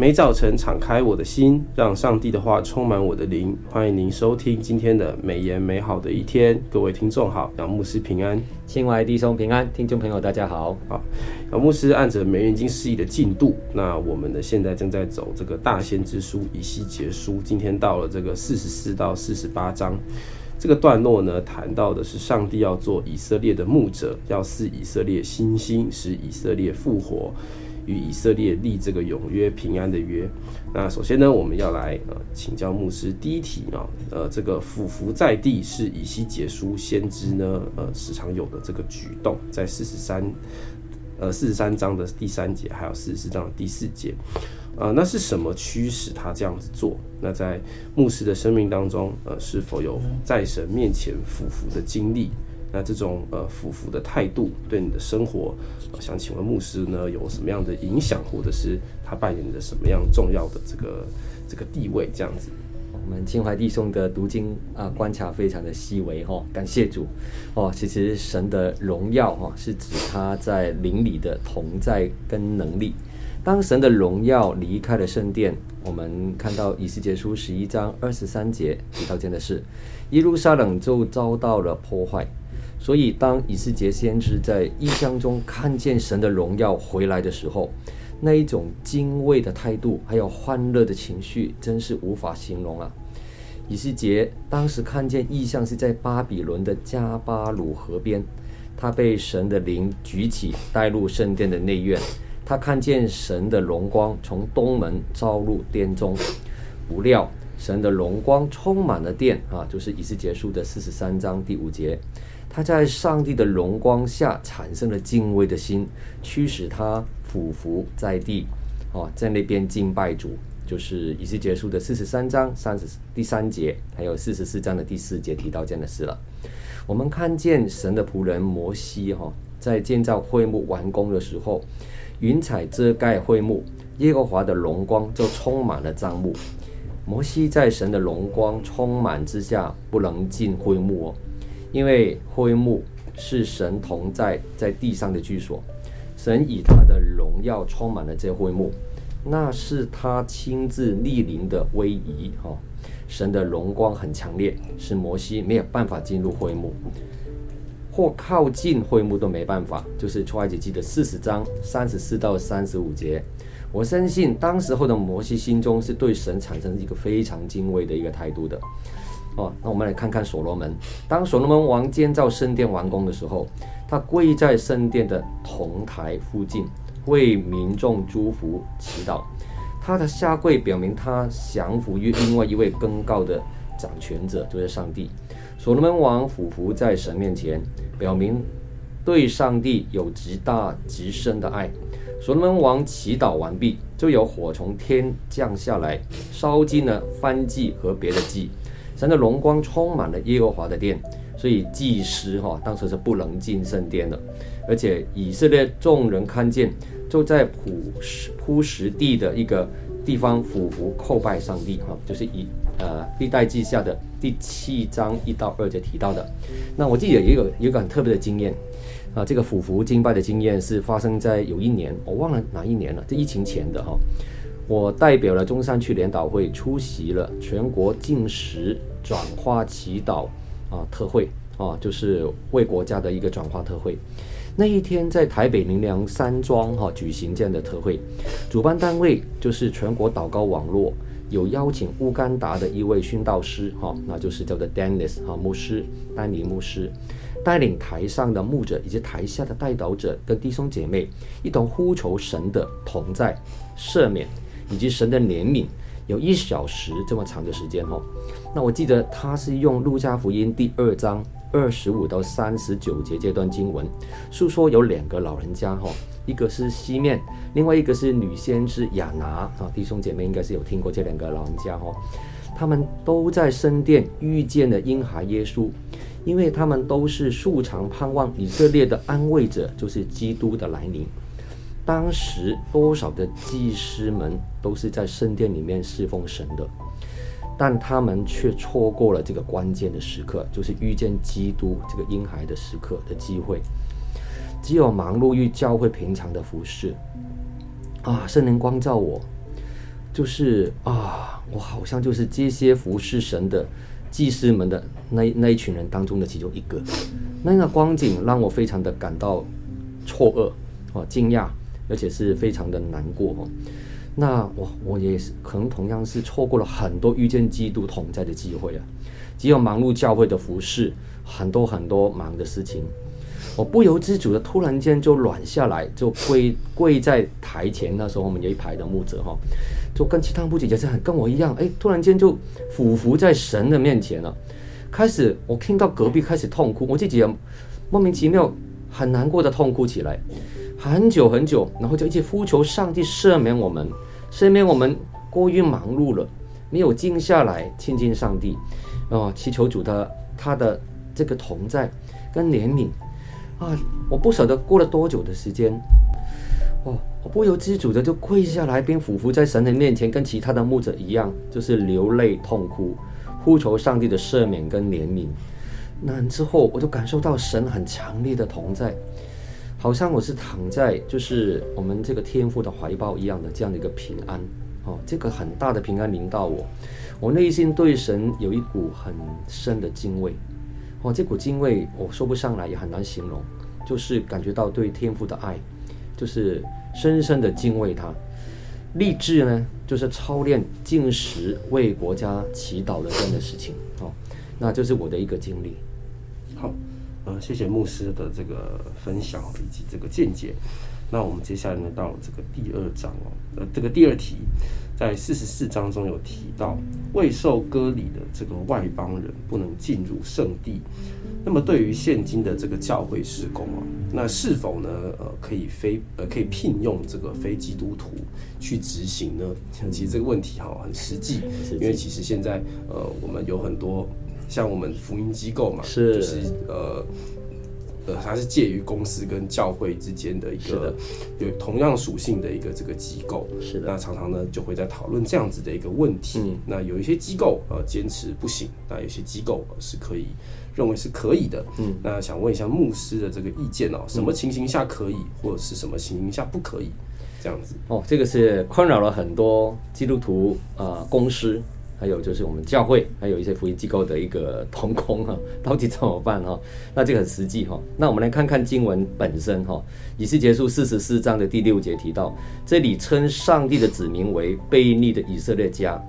每早晨敞开我的心，让上帝的话充满我的灵。欢迎您收听今天的美言美好的一天。各位听众好，杨牧师平安，亲爱弟兄平安，听众朋友大家好。好，杨牧师按着每日经释义的进度，那我们呢现在正在走这个大先知书以西结书，今天到了这个四十四到四十八章。这个段落呢，谈到的是上帝要做以色列的牧者，要赐以色列新星，使以色列复活。与以色列立这个永约平安的约。那首先呢，我们要来呃请教牧师第一题啊，呃这个俯伏在地是以西结书先知呢呃时常有的这个举动，在四十三呃四十三章的第三节，还有四十四章的第四节，呃那是什么驱使他这样子做？那在牧师的生命当中，呃是否有在神面前俯伏的经历？那这种呃俯伏的态度对你的生活，想请问牧师呢有什么样的影响，或者是他扮演的什么样重要的这个这个地位？这样子，我们清怀弟兄的读经啊观察非常的细微哈，感谢主哦。其实神的荣耀哈是指他在灵里的同在跟能力。当神的荣耀离开了圣殿，我们看到以西结书十一章二十三节提到这样的事，耶路撒冷就遭到了破坏。所以，当以西结先知在异象中看见神的荣耀回来的时候，那一种敬畏的态度，还有欢乐的情绪，真是无法形容啊！以西结当时看见异象是在巴比伦的加巴鲁河边，他被神的灵举起，带入圣殿的内院，他看见神的荣光从东门照入殿中，不料神的荣光充满了殿啊，就是以西结书的四十三章第五节。他在上帝的荣光下产生了敬畏的心，驱使他俯伏在地，哦，在那边敬拜主，就是以西结书的四十三章三十第三节，还有四十四章的第四节提到这样的事了。我们看见神的仆人摩西，哈，在建造会幕完工的时候，云彩遮盖会幕，耶和华的荣光就充满了帐幕。摩西在神的荣光充满之下，不能进会幕哦。因为会幕是神同在在地上的居所，神以他的荣耀充满了这会幕，那是他亲自莅临的威仪哈。神的荣光很强烈，使摩西没有办法进入会幕，或靠近会幕都没办法。就是出埃及记的四十章三十四到三十五节，我相信当时候的摩西心中是对神产生一个非常敬畏的一个态度的。哦，那我们来看看所罗门。当所罗门王建造圣殿完工的时候，他跪在圣殿的铜台附近，为民众祝福祈祷。他的下跪表明他降服于另外一位更高的掌权者，就是上帝。所罗门王俯伏在神面前，表明对上帝有极大极深的爱。所罗门王祈祷完毕，就有火从天降下来，烧尽了燔祭和别的祭。神的荣光充满了耶和华的殿，所以祭司哈、哦、当时是不能进圣殿的，而且以色列众人看见，就在铺石铺石地的一个地方俯伏叩拜上帝哈、哦，就是以呃历代记下的第七章一到二节提到的。那我记得也有有一个很特别的经验啊，这个俯伏敬拜的经验是发生在有一年，我忘了哪一年了，这疫情前的哈、哦，我代表了中山区联祷会出席了全国禁食。转化祈祷啊特会啊，就是为国家的一个转化特会。那一天在台北林良山庄哈、举行这样的特会，主办单位就是全国祷告网络，有邀请乌干达的一位殉道师哈、那就是叫做 Dennis 哈、牧师丹尼牧师，带领台上的牧者以及台下的代祷者跟弟兄姐妹一同呼求神的同在、赦免以及神的怜悯。有一小时这么长的时间哈，那我记得他是用路加福音第二章二十五到三十九节这段经文，述说有两个老人家哈，一个是西面，另外一个是女先知亚拿啊，弟兄姐妹应该是有听过这两个老人家哈，他们都在圣殿遇见了婴孩耶稣，因为他们都是素常盼望以色列的安慰者，就是基督的来临。当时多少的祭司们都是在圣殿里面侍奉神的，但他们却错过了这个关键的时刻，就是遇见基督这个婴孩的时刻的机会。只有忙碌于教会平常的服侍，啊，圣灵光照我，就是啊，我好像就是这些服侍神的祭司们的那那一群人当中的其中一个。那个光景让我非常的感到错愕哦，惊讶，而且是非常的难过哦。那我我也是可能同样是错过了很多遇见基督同在的机会啊。只有忙碌教会的服侍，很多很多忙的事情，我不由自主的突然间就软下来，就跪跪在台前。那时候我们有一排的牧者哈，就跟其他牧者也是很跟我一样，哎，突然间就俯伏在神的面前了。开始我听到隔壁开始痛哭，我自己也莫名其妙很难过的痛哭起来，很久很久，然后就一直呼求上帝赦免我们，赦免我们过于忙碌了，没有静下来亲近上帝。哦，祈求主的他的这个同在跟怜悯啊！我不晓得过了多久的时间，哦，我不由自主的就跪下来，并俯伏在神的面前，跟其他的牧者一样，就是流泪痛哭，呼求上帝的赦免跟怜悯。那之后，我就感受到神很强烈的同在，好像我是躺在就是我们这个天父的怀抱一样的这样的一个平安。哦，这个很大的平安临到我。我内心对神有一股很深的敬畏，哦，这股敬畏我说不上来，也很难形容，就是感觉到对天父的爱，就是深深的敬畏他。立志呢，就是操练进食为国家祈祷的这样的事情，哦，那就是我的一个经历。好，呃，谢谢牧师的这个分享以及这个见解。那我们接下来呢，到这个第二章哦，呃，这个第二题。在四十四章中有提到，未受割礼的这个外邦人不能进入圣地。那么对于现今的这个教会施工啊，那是否呢，呃，可以非呃可以聘用这个非基督徒去执行呢？其实这个问题哈很实际，因为其实现在呃我们有很多像我们福音机构嘛，是就是呃。呃，它是介于公司跟教会之间的一个有同样属性的一个这个机构。是的，那常常呢就会在讨论这样子的一个问题。嗯，那有一些机构呃坚持不行，那有些机构是可以认为是可以的。嗯，那想问一下牧师的这个意见哦，什么情形下可以，或者是什么情形下不可以？这样子哦，这个是困扰了很多基督徒啊、呃、公司。还有就是我们教会，还有一些福音机构的一个同工哈，到底怎么办哈？那这个很实际哈。那我们来看看经文本身哈，以斯结束四十四章的第六节提到，这里称上帝的子民为悖逆的以色列家，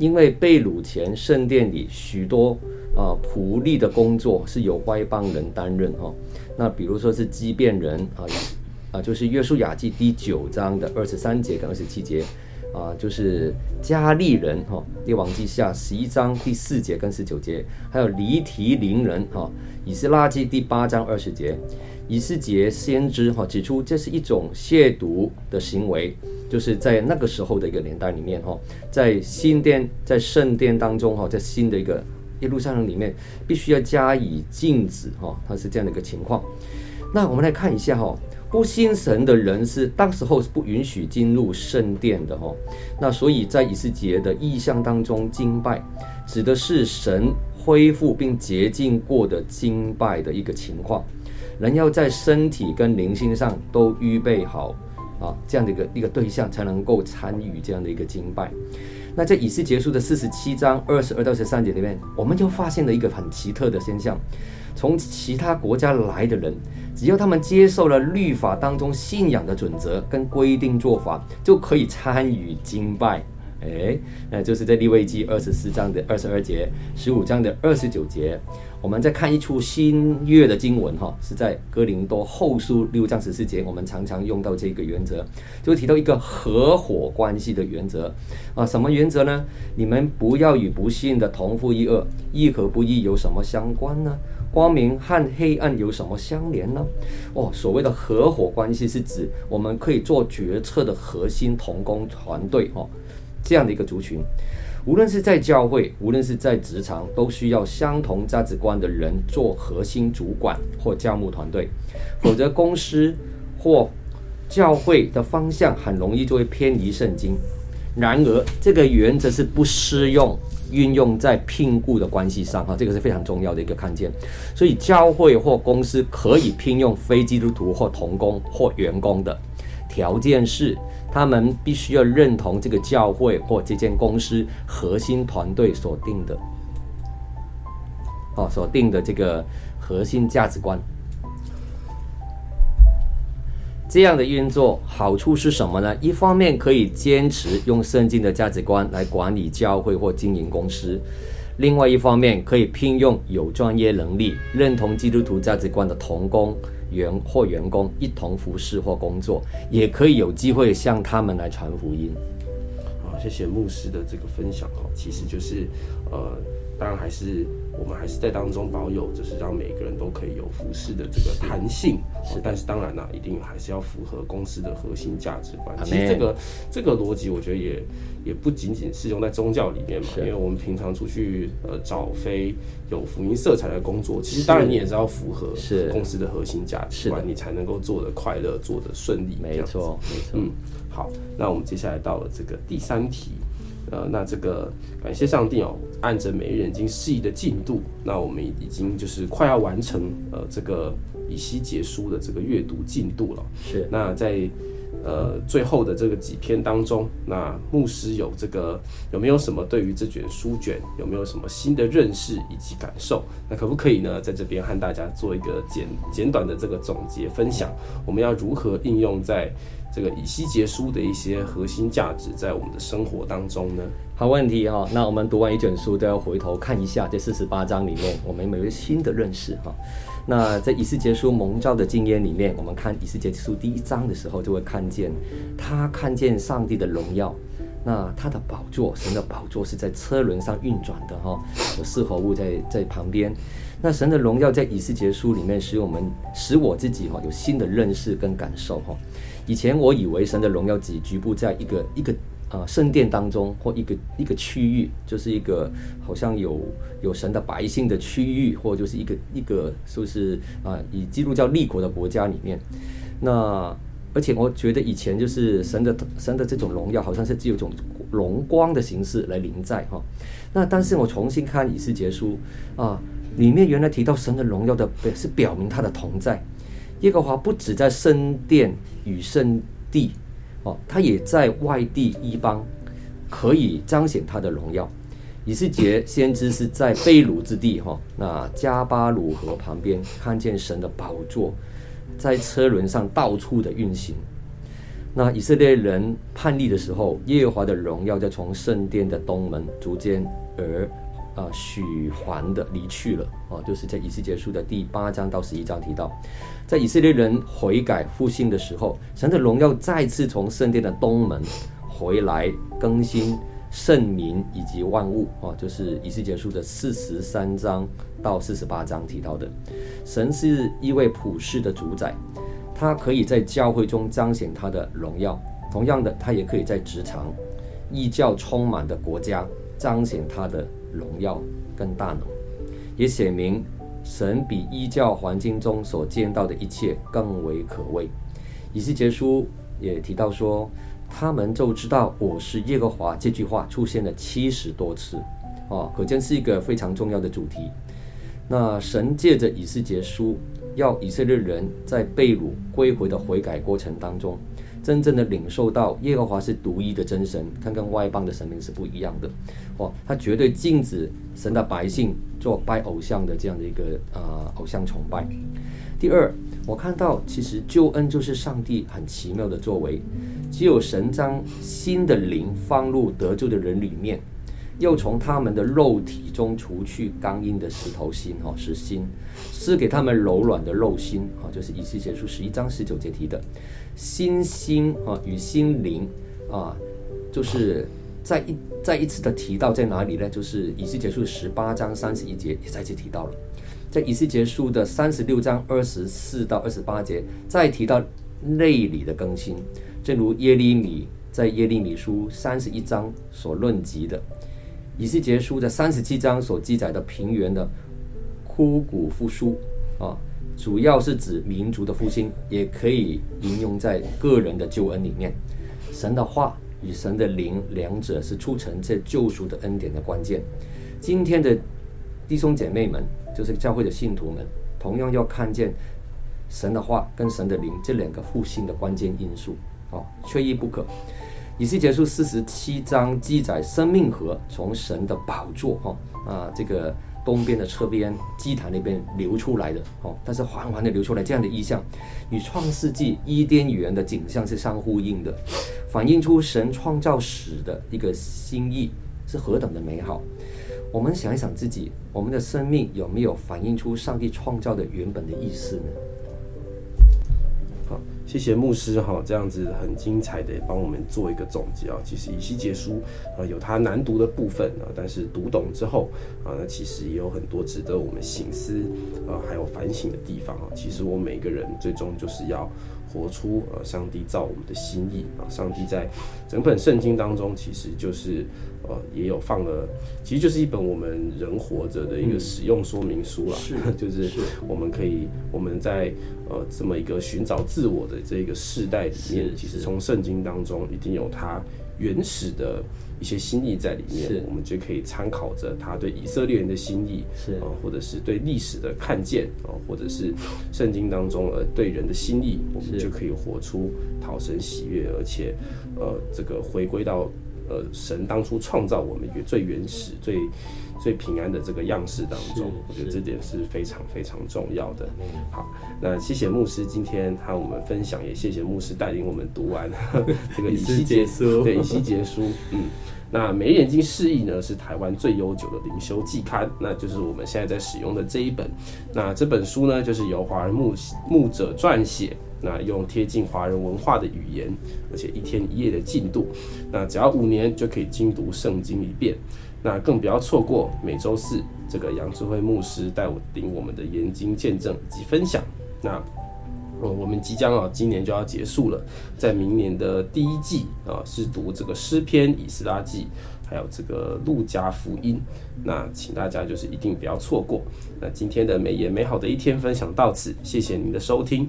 因为被掳前圣殿里许多啊仆役的工作是由外邦人担任哈。那比如说是畸变人啊啊，就是约书亚记第九章的二十三节跟二十七节。啊，就是加利人哈，列王记下十一章第四节跟十九节，还有离提宁人哈，以斯拉记第八章二十节，以斯节先知哈指出这是一种亵渎的行为，就是在那个时候的一个年代里面哈，在新殿在圣殿当中哈，在新的一个耶路撒冷里面，必须要加以禁止哈，它是这样的一个情况。那我们来看一下哈。不信神的人是当时候是不允许进入圣殿的哈，那所以在以斯结的意象当中，敬拜指的是神恢复并洁净过的敬拜的一个情况，人要在身体跟灵性上都预备好啊，这样的一个一个对象才能够参与这样的一个敬拜。那在以斯结束的四十七章二十二到十三节里面，我们就发现了一个很奇特的现象，从其他国家来的人。只要他们接受了律法当中信仰的准则跟规定做法，就可以参与敬拜。诶，那就是在利未记二十四章的二十二节，十五章的二十九节。我们再看一处新约的经文，哈，是在哥林多后书六章十四节。我们常常用到这个原则，就提到一个合伙关系的原则啊。什么原则呢？你们不要与不信的同负一轭，义和不义有什么相关呢？光明和黑暗有什么相连呢？哦，所谓的合伙关系是指我们可以做决策的核心同工团队，哈，这样的一个族群，无论是在教会，无论是在职场，都需要相同价值观的人做核心主管或教牧团队，否则公司或教会的方向很容易就会偏离圣经。然而，这个原则是不适用。运用在聘雇的关系上，哈，这个是非常重要的一个看见。所以，教会或公司可以聘用非基督徒或童工或员工的，条件是，他们必须要认同这个教会或这间公司核心团队所定的，哦，所定的这个核心价值观。这样的运作好处是什么呢？一方面可以坚持用圣经的价值观来管理教会或经营公司，另外一方面可以聘用有专业能力、认同基督徒价值观的同工员或员工一同服侍或工作，也可以有机会向他们来传福音。好，谢谢牧师的这个分享哦，其实就是呃。当然还是我们还是在当中保有，就是让每个人都可以有服饰的这个弹性。但是当然呢，一定还是要符合公司的核心价值观。其实这个这个逻辑，我觉得也也不仅仅适用在宗教里面嘛。因为我们平常出去呃找非有福音色彩的工作，其实当然你也是要符合公司的核心价值观，你才能够做得快乐，做得顺利。没错，没错。嗯，好，那我们接下来到了这个第三题。呃，那这个感谢上帝哦，按着每日已经释义的进度，那我们已经就是快要完成呃这个以西结书的这个阅读进度了。是。那在呃最后的这个几篇当中，那牧师有这个有没有什么对于这卷书卷有没有什么新的认识以及感受？那可不可以呢，在这边和大家做一个简简短的这个总结分享？我们要如何应用在？这个以西结书的一些核心价值，在我们的生活当中呢？好问题哈、那我们读完一卷书都要回头看一下这四十八章里面，我们有没有新的认识哈？那在以西结书蒙召的经验里面，我们看以西结书第一章的时候，就会看见他看见上帝的荣耀，那他的宝座，神的宝座是在车轮上运转的哈，有四活物在在旁边。那神的荣耀在以斯结书里面，使我们使我自己哈有新的认识跟感受哈。以前我以为神的荣耀只局部在一个一个啊圣殿当中，或一个一个区域，就是一个好像有有神的百姓的区域，或就是一个一个是不是啊以基督教立国的国家里面。那而且我觉得以前就是神的神的这种荣耀，好像是只有一种荣光的形式来临在哈。那但是我重新看以西结书啊，里面原来提到神的荣耀的，是表明他的同在。耶和华不止在圣殿与圣地，哦，他也在外地一邦，可以彰显他的荣耀。以西结先知是在被掳之地，哈，那加巴鲁河旁边看见神的宝座，在车轮上到处的运行。那以色列人叛逆的时候，耶和华的荣耀就从圣殿的东门逐渐而。啊，许还的离去了啊，就是在以西结书的第八章到十一章提到，在以色列人悔改复兴的时候，神的荣耀再次从圣殿的东门回来更新圣民以及万物啊，就是以西结书的四十三章到四十八章提到的。神是一位普世的主宰，他可以在教会中彰显他的荣耀，同样的，他也可以在职场、异教充满的国家彰显他的。荣耀跟大能，也显明神比异教环境中所见到的一切更为可畏。以西结书也提到说，他们就知道我是耶和华这句话出现了七十多次，啊，可见是一个非常重要的主题。那神借着以西结书，要以色列人在被掳归回的悔改过程当中。真正的领受到耶和华是独一的真神，他跟外邦的神明是不一样的，哦，他绝对禁止神的百姓做拜偶像的这样的一个呃偶像崇拜。第二，我看到其实救恩就是上帝很奇妙的作为，只有神将新的灵放入得救的人里面，又从他们的肉体中除去刚硬的石头心，哈，石心，赐给他们柔软的肉心，哈，就是以西结书十一章十九节提的。心心啊，与心灵啊，就是再一再一次的提到在哪里呢？就是以西结书十八章三十一节也再次提到了，在以西结书的三十六章二十四到二十八节再提到内里的更新，正如耶利米在耶利米书三十一章所论及的，以西结书的三十七章所记载的平原的枯骨复苏啊。主要是指民族的复兴，也可以应用在个人的救恩里面。神的话与神的灵，两者是促成这救赎的恩典的关键。今天的弟兄姐妹们，就是教会的信徒们，同样要看见神的话跟神的灵这两个复兴的关键因素。哦，缺一不可。以西结束四十七章记载生命河从神的宝座哈啊这个东边的侧边祭坛那边流出来的哦，但是缓缓的流出来，这样的意象与创世纪伊甸园的景象是相呼应的，反映出神创造史的一个心意是何等的美好。我们想一想自己，我们的生命有没有反映出上帝创造的原本的意思呢？谢谢牧师哈，这样子很精彩的帮我们做一个总结啊。其实以西结书啊有它难读的部分啊，但是读懂之后啊，那其实也有很多值得我们醒思啊，还有反省的地方啊。其实我们每个人最终就是要。活出呃，上帝造我们的心意啊！上帝在整本圣经当中，其实就是呃，也有放了，其实就是一本我们人活着的一个使用说明书啦。是，就是我们可以我们在呃这么一个寻找自我的这个世代里面，其实从圣经当中一定有它原始的。一些心意在里面，我们就可以参考着他对以色列人的心意，是啊，或者是对历史的看见啊，或者是圣经当中呃对人的心意，我们就可以活出讨神喜悦，而且呃这个回归到呃神当初创造我们最原始、最最平安的这个样式当中，我觉得这点是非常非常重要的。好，那谢谢牧师今天和我们分享，也谢谢牧师带领我们读完 这个以西结书，对以西结书，嗯。那每日眼睛释义呢，是台湾最悠久的灵修季刊，那就是我们现在在使用的这一本。那这本书呢，就是由华人牧牧者撰写，那用贴近华人文化的语言，而且一天一夜的进度，那只要五年就可以精读圣经一遍。那更不要错过每周四这个杨智慧牧师带我领我们的研经见证以及分享。那。我们即将啊，今年就要结束了，在明年的第一季啊，是读这个诗篇、以斯拉记，还有这个路加福音。那请大家就是一定不要错过。那今天的美言美好的一天分享到此，谢谢您的收听。